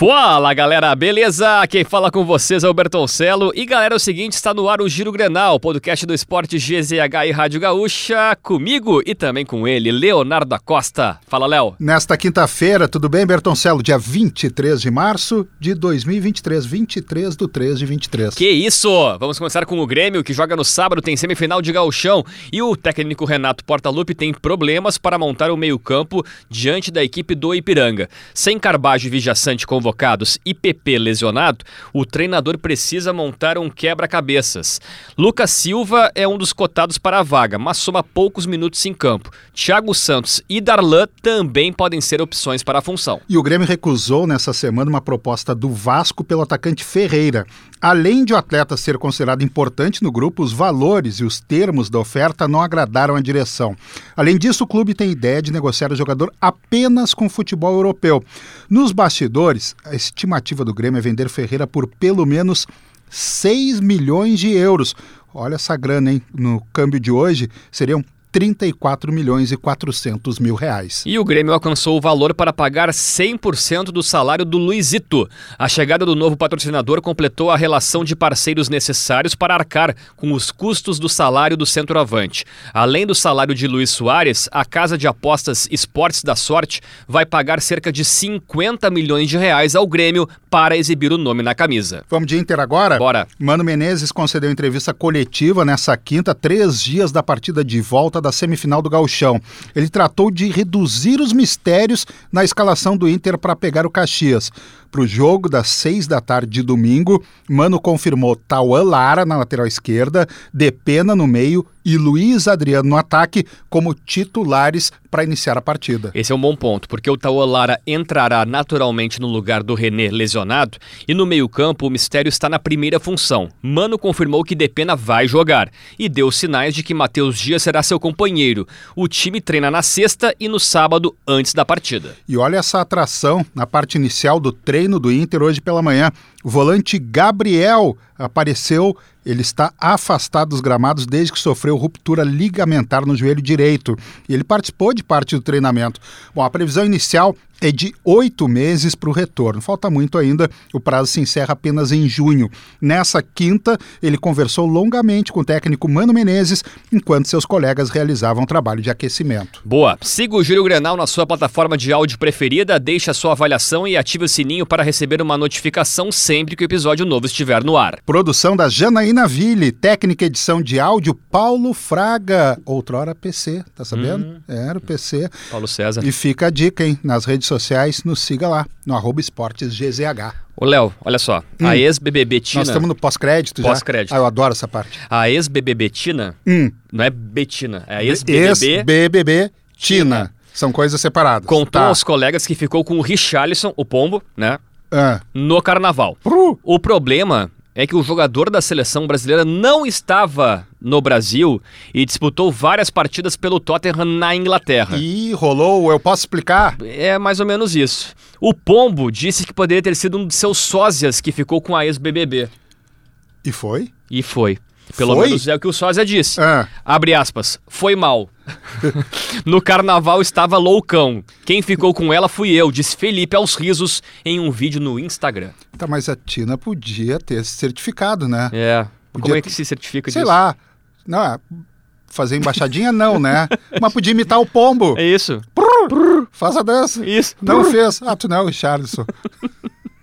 Fala galera, beleza? Quem fala com vocês é o Bertoncello. E galera, é o seguinte: está no ar o Giro Grenal, podcast do esporte GZH e Rádio Gaúcha, comigo e também com ele, Leonardo Acosta. Fala, Léo. Nesta quinta-feira, tudo bem, Bertoncello? Dia 23 de março de 2023, 23 do 3 de 23. Que isso! Vamos começar com o Grêmio, que joga no sábado, tem semifinal de gauchão. E o técnico Renato Portaluppi tem problemas para montar o meio-campo diante da equipe do Ipiranga. Sem Carbajo e Vijaçante convocados convocados e PP lesionado, o treinador precisa montar um quebra-cabeças. Lucas Silva é um dos cotados para a vaga, mas soma poucos minutos em campo. Thiago Santos e Darlan também podem ser opções para a função. E o Grêmio recusou nessa semana uma proposta do Vasco pelo atacante Ferreira. Além de o atleta ser considerado importante no grupo, os valores e os termos da oferta não agradaram a direção. Além disso, o clube tem ideia de negociar o jogador apenas com futebol europeu. Nos bastidores, a estimativa do Grêmio é vender Ferreira por pelo menos 6 milhões de euros. Olha essa grana, hein? No câmbio de hoje, seriam 34 milhões e 400 mil reais. E o Grêmio alcançou o valor para pagar 100% do salário do Luizito. A chegada do novo patrocinador completou a relação de parceiros necessários para arcar com os custos do salário do centroavante. Além do salário de Luiz Soares, a casa de apostas Esportes da Sorte vai pagar cerca de 50 milhões de reais ao Grêmio para exibir o nome na camisa. Vamos de Inter agora? Bora. Mano Menezes concedeu entrevista coletiva nessa quinta, três dias da partida de volta da semifinal do Gauchão. Ele tratou de reduzir os mistérios na escalação do Inter para pegar o Caxias. Para o jogo das seis da tarde de domingo, Mano confirmou Tauan Lara na lateral esquerda, Depena no meio e Luiz Adriano no ataque como titulares para iniciar a partida. Esse é um bom ponto, porque o Tauan Lara entrará naturalmente no lugar do René lesionado e no meio-campo o mistério está na primeira função. Mano confirmou que Depena vai jogar e deu sinais de que Matheus Dias será seu companheiro. O time treina na sexta e no sábado antes da partida. E olha essa atração na parte inicial do treino do Inter hoje pela manhã. O volante Gabriel apareceu ele está afastado dos gramados desde que sofreu ruptura ligamentar no joelho direito. E ele participou de parte do treinamento. Bom, a previsão inicial é de oito meses para o retorno. Falta muito ainda, o prazo se encerra apenas em junho. Nessa quinta, ele conversou longamente com o técnico Mano Menezes, enquanto seus colegas realizavam trabalho de aquecimento. Boa. Siga o Giro Grenal na sua plataforma de áudio preferida, deixe a sua avaliação e ative o sininho para receber uma notificação sempre que o episódio novo estiver no ar. Produção da Janaína Ville, técnica edição de áudio Paulo Fraga, outrora PC, tá sabendo? Hum. Era o PC. Paulo César. E fica a dica, hein? Nas redes sociais, nos siga lá, no arroba esportes GZH. Ô, Léo, olha só. A ex-BBB Tina... Nós estamos no pós-crédito já. Pós-crédito. Ah, eu adoro essa parte. A ex-BBB Tina... Hum. Não é Betina, é a ex-BBB... Ex-BBB Tina. São coisas separadas. Contou Tá. aos colegas que ficou com o Richarlison, o pombo, né? Ah. No carnaval. Pru. O problema é que o jogador da seleção brasileira não estava no Brasil e disputou várias partidas pelo Tottenham na Inglaterra. E rolou, eu posso explicar? É mais ou menos isso. O Pombo disse que poderia ter sido um de seus sósias que ficou com a ex-BBB. E foi? E foi. Pelo Foi? menos é o que o sósia disse. Ah. Abre aspas. Foi mal. no carnaval estava loucão. Quem ficou com ela fui eu, disse Felipe aos risos em um vídeo no Instagram. Tá, mas a Tina podia ter esse certificado, né? É. Como Podia é que se certifica Sei disso? lá. Não, é, fazer embaixadinha não, né? Mas podia imitar o pombo. É isso. Faz a dança. Isso. Não fez. Ah, tu não é o Richardson.